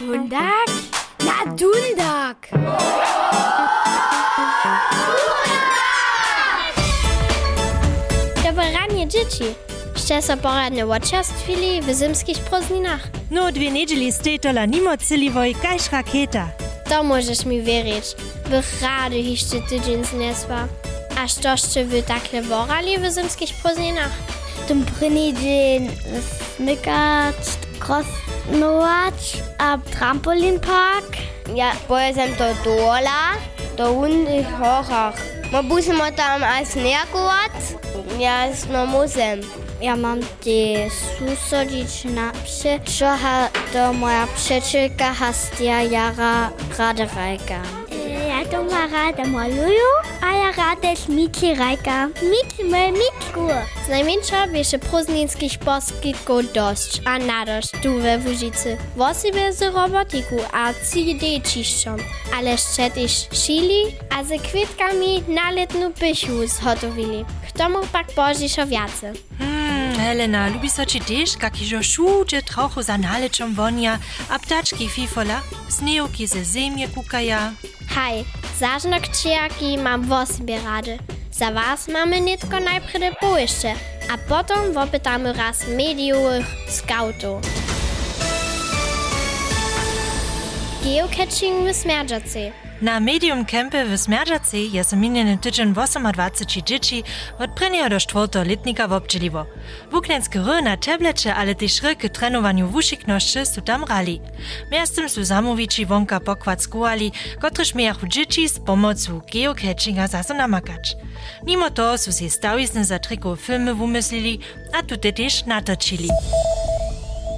Tundak? Na, Tundak! Dobranie dzieci. Szczęsa pora nie uczestwili w zimskich prozninach. No, dwie niedzieli z tej tola nimo cyliwoj kaś rakieta. To możesz mi wierzyć. Bych rady jeszcze tydzień zniesła. A co jeszcze wy tak leworali w zimskich prozninach? Tym prynny dzień smykać, kost krosnować, a trampolinpark. Ja pojem to dola, do unnych horach. Ma busimo tam als nerkować? Ja no musem. Ja mam tie susodić na psie, čo ha to moja przyjacielka Hastia Jara Raderajka. Ma rada maluju, a ja rada śmieci rajka. Mici moje mitku. Z najmniejsza biesze prózdninskich poskitków dość, a nadość tu we Wóżycy. Wosibie z robotiku a CD czyszczą, ale jeszcze też szili, a ze kwitkami na letnu pysiu zhotowili. K tomu pak więcej. Hmm, Helena, lubi so ci też, jak iżo szudzie trochu za naleczą wonia, a ptaczki fifola, snejoki ze ziemie kukaja. Hej, zażnok čiaki mam wosibie rady. Za was mamy nitko najpredy połyszcze, a potem wopytamy raz mediowych scoutów. Geocaching w Smerdżacy. Na medium kempe w Smerdżacy je so minjeny tydzień 28 dzieci od prvního do czwartego letnika w obczeliwo. Wuknenskie hry na tablecie, ale też hry k trenowaniu wuszikności su tam rali. Miastem su zamowici wonka pokład skuali, kotryż miachu dzieci z pomocą geocachinga zaso namakać. Mimo to su si stawizny za triko filmy wumyslili, a tutaj też natočili.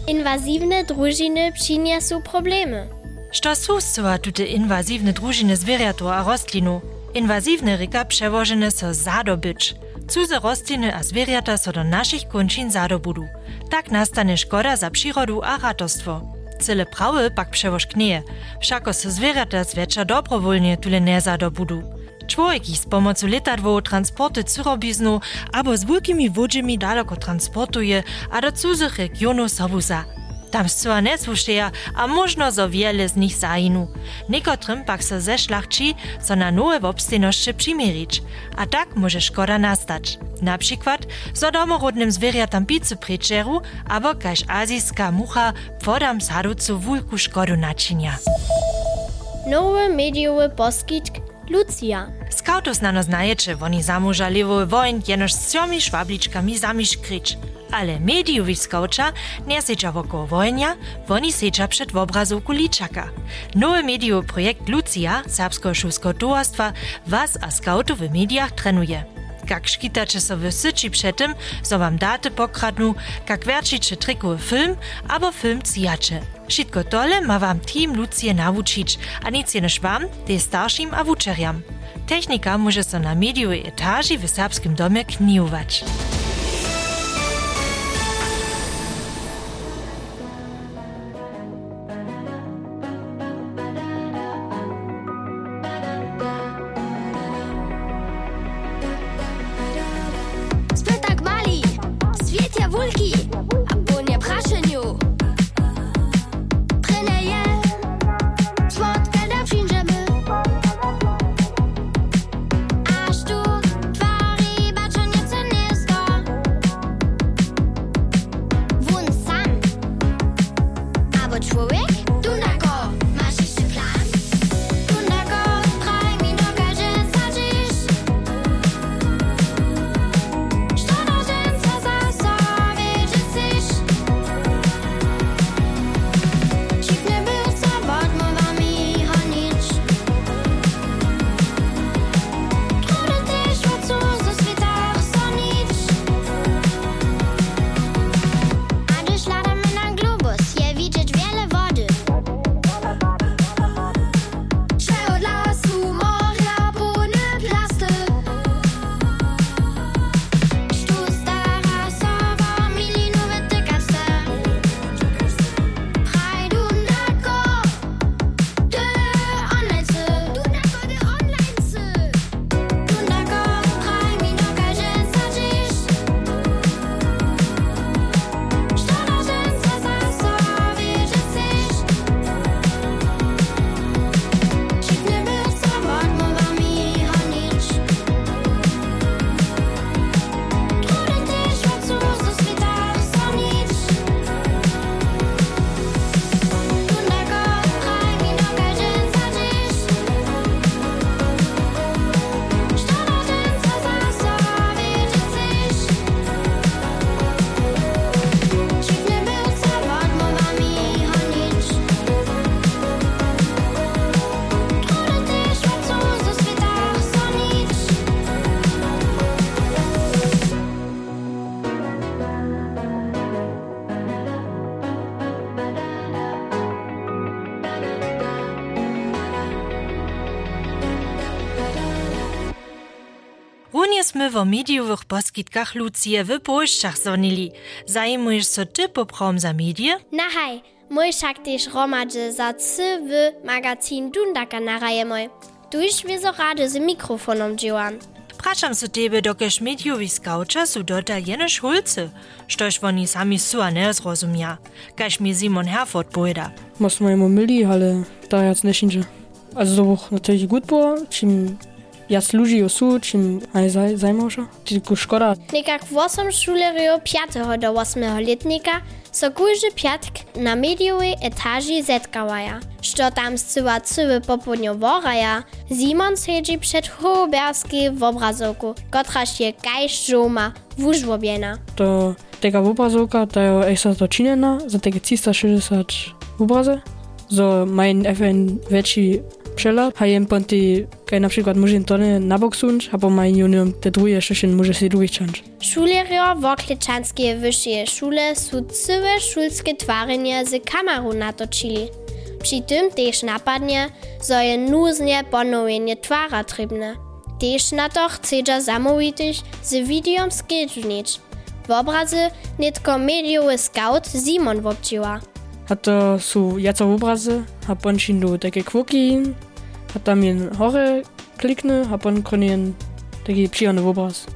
Inwazywne drużyny przyniosą problemy. Što su sova tute inwazivne družine zvjerjatov a rostlinu? Inwazivne reka przewožene so zadobyć. Cudze rostliny a zwierzęta so do naszych kończyn zadobudu. Tak nastane szkoda za przyrodu a ratostwo. Cyle prawy pak przewoż knieje, wszako so zwierzęta zwietrza dobrowolnie tule nie zadobudu. Człowiek ich z pomocą letadłów transporty cyrobiznu albo z wielkimi wodzami daleko transportuje, a do cudzych regionów sobuza. Tam zcela nesłušeja, a možno wiele z nich zajinu. Niekotrym pak so ze szlachci, so na nowe wobstejności przymierzyć, a tak może szkoda nastać. Na przykład, zo domorodnym zwierjatam pizzu przeczeru, albo kaž azijska mucha podam saducu wulku szkodu naczynia. Nowy mediowy poskitk Lucia. Skautos znano znajecie, oni zamurza lewowy wojn jenoż z trzyomi szwabliczkami kryć. Ale mediowi skaucza nie seča wokół wojnia, oni seča przed obrazówku liczaka. Nowy mediowy projekt Lucia, serbskiego szulskiego towarstwa, was a skautów w mediach trenuje. Jak szkitacie so w syci przed tym, so wam daty pokradnu, jak werčicie trikowy film, albo film cijacie. Wszystko tole ma wam team Lucie nauczyć, a nic jenoż wam, te starszym a wuczeriam. Technika może so na mediowej etaży w serbskim domie knijować. ми во медијових поскитках Луција в Польшчах сонили. Займуеш со ти попром за медије? Нахај, мој шак теш ромаджи за ци в магазин Дундака на раје мој. Дуиш ви со раде за микрофоном дживан. Prašam se tebe, dokež medijovi skavča so dota jene šulce, štož oni sami sua ne zrozumja, kaž mi Simon Herford pojda. Mas mojemu mili, ale da jac nešinže. Also so hoch natürlich gut bohr, čim jac ludzi osu, čím aj zaj. Nekak 8 šulerjo 5. do 8. letnika so kujży piatk na mediowej etaži zetkawaja. Što tam zcyła cyły popodnio woraja, Simon siedzi przed hoberskiej w obrazowku, kotraż je gajsz żoma wużłobiena. To taka obrazovka, da je ekstra dočinjena za tega 360 obraze. So mein FN veći przelad, a jem ponti, kaj na przykład może to nie na bok sunč, a po mein junior te drugie jeszcze może się drugi czanč. Šulerjo Woklečanske vyššie šule su cyłe šulske twarenje z kameru natočili. Przy tym też napadnie, zo je nuznie ponowienie twara trybne. Też na to chcedza zamówić z videom skedżnić. W obrazy nitko mediowy scout Simon wobciła. To sú jaca obrazy, a pončin do také kvoky, a tam jen hore klikne, a pon konien taki przyjemny obraz.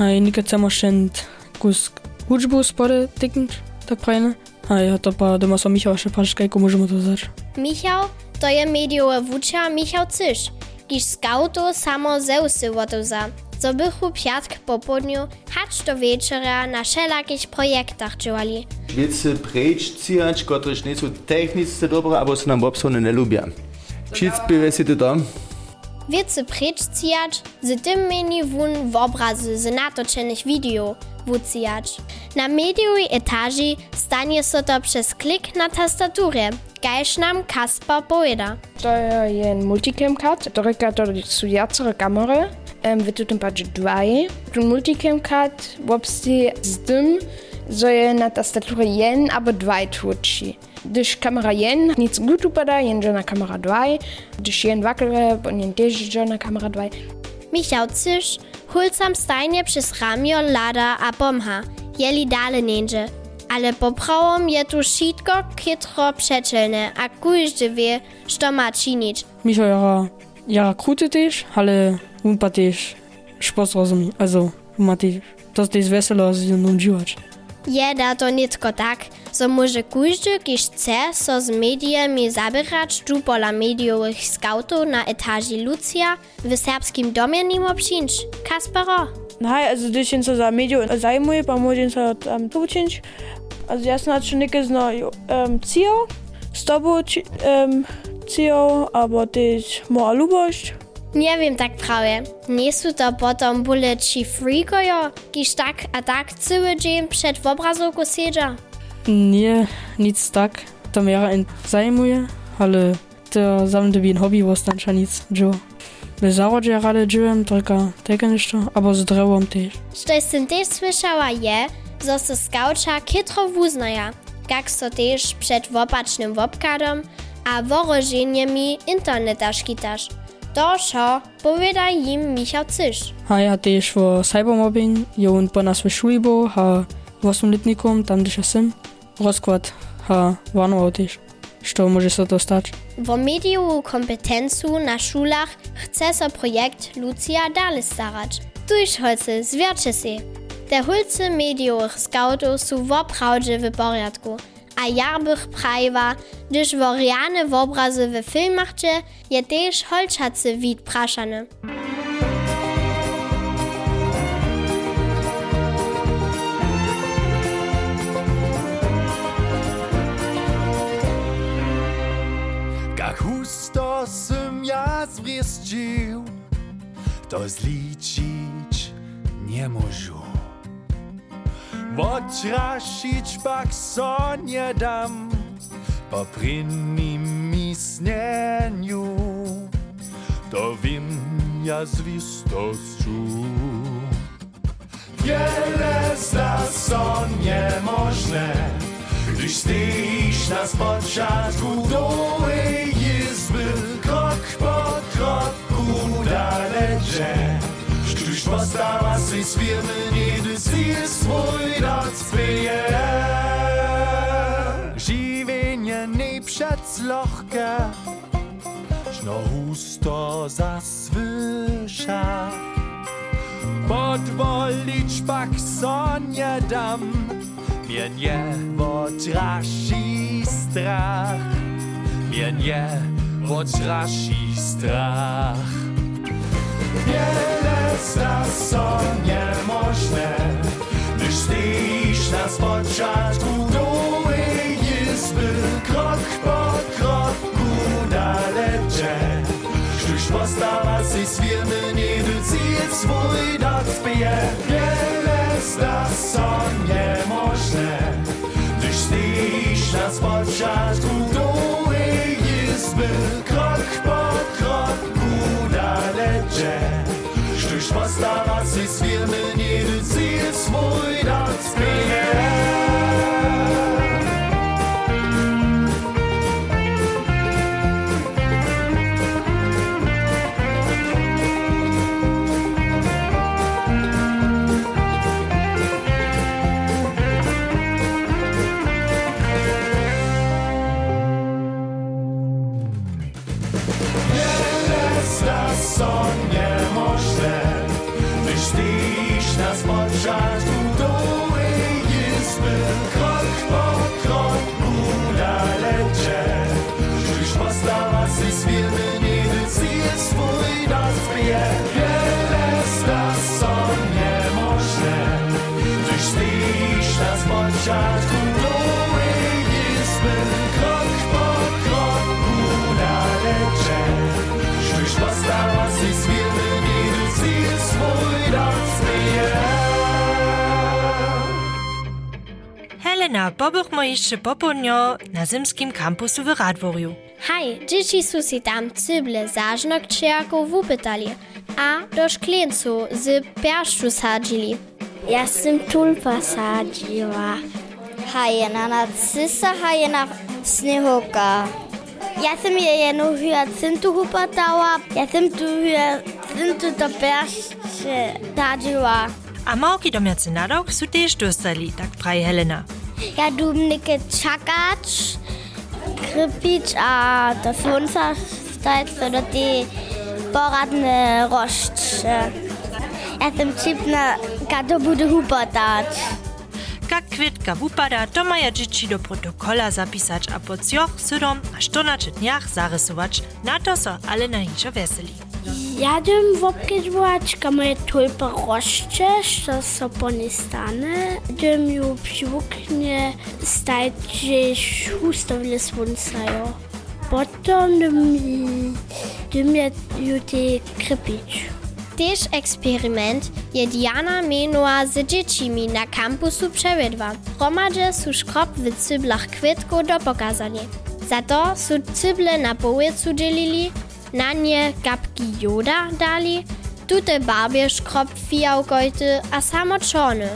A nikad samo šent kus hudžbu spode tiknč, tak prajne. A ja to pa doma som Michał še pač, kajko môžeme to zač. Michał to je mediowy wucza Michał Cysz, kiż scoutu samo zeusy wotuza. Co bychu piatk po południu, hacz do wieczora na wszelakich projektach działali. Wiece preč cijać, kotrež nie są technicznie dobre, albo są nam obsłone nie lubią. Przyspiewa się to tam. Wiece precz cijać, z tym meni wun w obrazy z natoczonych video wucijać. Na mediowej etaži stanie so to przez klik na tastaturę, gajż nam Kasper powiada. To je en multicam card, to reka to su jacere kamery, um, w tym padzie dwaj. Ten multicam card wobsti z tym, że je na tastaturze jen albo dwaj tłuczy. Gdyż kamera jen nic gut upada, jen że na kamera dwaj, gdyż jen wakle, bo jen też że na kamera dwaj. Michał Cysz hulcam stajnie przez ramio lada a pomha, jeli dale niędzie. Ale poprawom je tu wszystko kitro przeczelne, a każdy wie, co ma czynić. Michał jara, jara kruty też, ale on pa też špos rozumí. Also, on ma też, to jest weselo z nim dziwać. Jeda to nitko tak, so może każdy, kiż chce, so z mediami zabierać tu pola mediowych skautów na etaži Lucia w serbskim domie nimo przyjść. Kaspero. Nein, also když jen se za medio zajmuje, pa môžem sa tam to učiť. Also ja som načo nekaj zna um, cio, s tobou či, um, cio, alebo tiež moja ľubosť. Nie wiem tak prawie. Nie są to potom bóle ci freakojo, kiż tak a tak cały dzień przed w obrazowku siedza. Nie, nic tak. To mnie zajmuje, ale to mnie by hobby wostanča nic działa. W zarodzie rady dziłem, tylko tego niszto, albo z drewem też. Što jsem też słyszała je, zo se skauča kitro wuznaja, jak so też przed wopacznym wopkadom a worożeniami interneta szkitasz. To šo, powiada im Michał Cysz. A ja też w cybermobbing, on po nas w szuli był, a w osmletnikom, tam gdzie jestem, rozkład, a warnował też, što może się to stać. W mediu kompetencu na szulach chce so projekt Lucia dalej starać. Tuż holce zwiercze się. Te hulce mediowych skautów są w oprawdzie w porządku, a ja bych prawiła, gdyż woriane w obrazy w filmach je też holczacy wid praszany. Jak husto sym ja zwieścił, to zliczyć nie możu. Odtrasić pak so nie dam, po prynnym mi sneniu, to wiem ja zwistosću. Wiele zda so niemożne, gdyż stoisz na spoczatku dołej izby, husto zaswysza. Podwolić pak sonie dam, mnie nie potraši strach, mnie nie potraši strach. Wiele są niemożne, gdyż stoisz na początku doły izby, krok po kroku dalece. Sztuś postawa si swirny, nie wycieje swój docpije. Wiele zda są niemożne, gdyż stoisz na początku doły izby, krok po kroku dalece. Sztuś postawa si swirny, nie wycieje Wiele są pobychmo jeszcze popołudnio na zimskim kampusu w Radworju. Hej, dzieci su si tam cyble zażnok čiako wupytali, a do szklincu z piaszczu sadzili. Ja sam tulpa sadziła. Hajena narcysa, hajena snehoka. Ja sam je jedną hyacyntu hupatała, ja sam tu hyacyntu do persze sadziła. A małki domiacy nadok su też dostali, tak praje Helena. Ja dumnike Chakac, Kripic a der Funzersteit oder die Boratne Rocht. Et dem Chipna ka do bude Huperdat. Ka kwitka Hupada domaja dzieci do protokola zapisać a pod joch sudom a sztonaczytniach zarysować na to są ale na incze weseli. Ja dym wopkiedwać, ka moje tulpa roszcze, što so po nie stane. Dym ju psiwuknie stać, że hustowle słońcajo. Potom dym, dym je ju te krypić. Tež eksperiment je Diana menua z dziecimi na kampusu przewiedła. Hromadže su škrop w cyblach kwitku do pokazanie. Za to su cyble na połycu dzielili, na nie kapki joda dali, tute barbie škrop fijałkojty, a samo czony.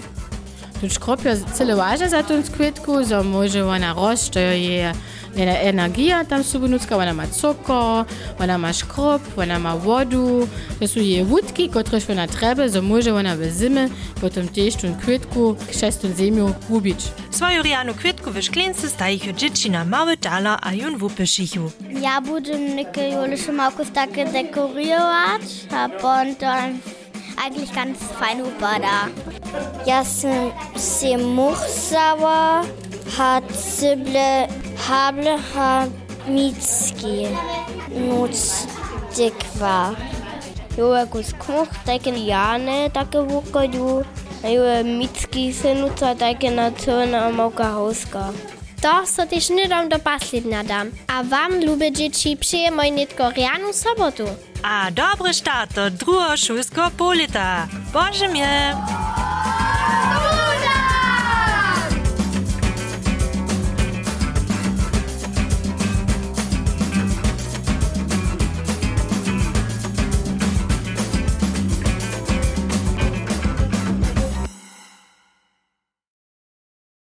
Тут Шкропјо целе важа за Тунсквитку, за можување рошто е njena energija tam subunucka, ona ima cukor, ona ima škrob, ona ima vodu. To su je vutki, kotrih ona treba, za može ona v zime, potem tež tun kvitku, šest tun zemlju ubič. Svoju rijanu kvitku v šklince stajih od džiči na male tala, a jun vupešihu. Ja budem nekaj juliše malko tako dekorirati, a pon to eigentlich ganz fein Hupa da. Já jsem si musela hacble, hable hamický noc dikva. Jo, jako z kmoch, také já ne, také vokadu. A jo, mický se nuca, také na co na mauka houska. To so tyś nydom do paslid nadam. A wam, lubię dzieci, můj nitko rianu sobotu. A dobrý start do drugiego szulskiego polita. Boże mnie! Yeah.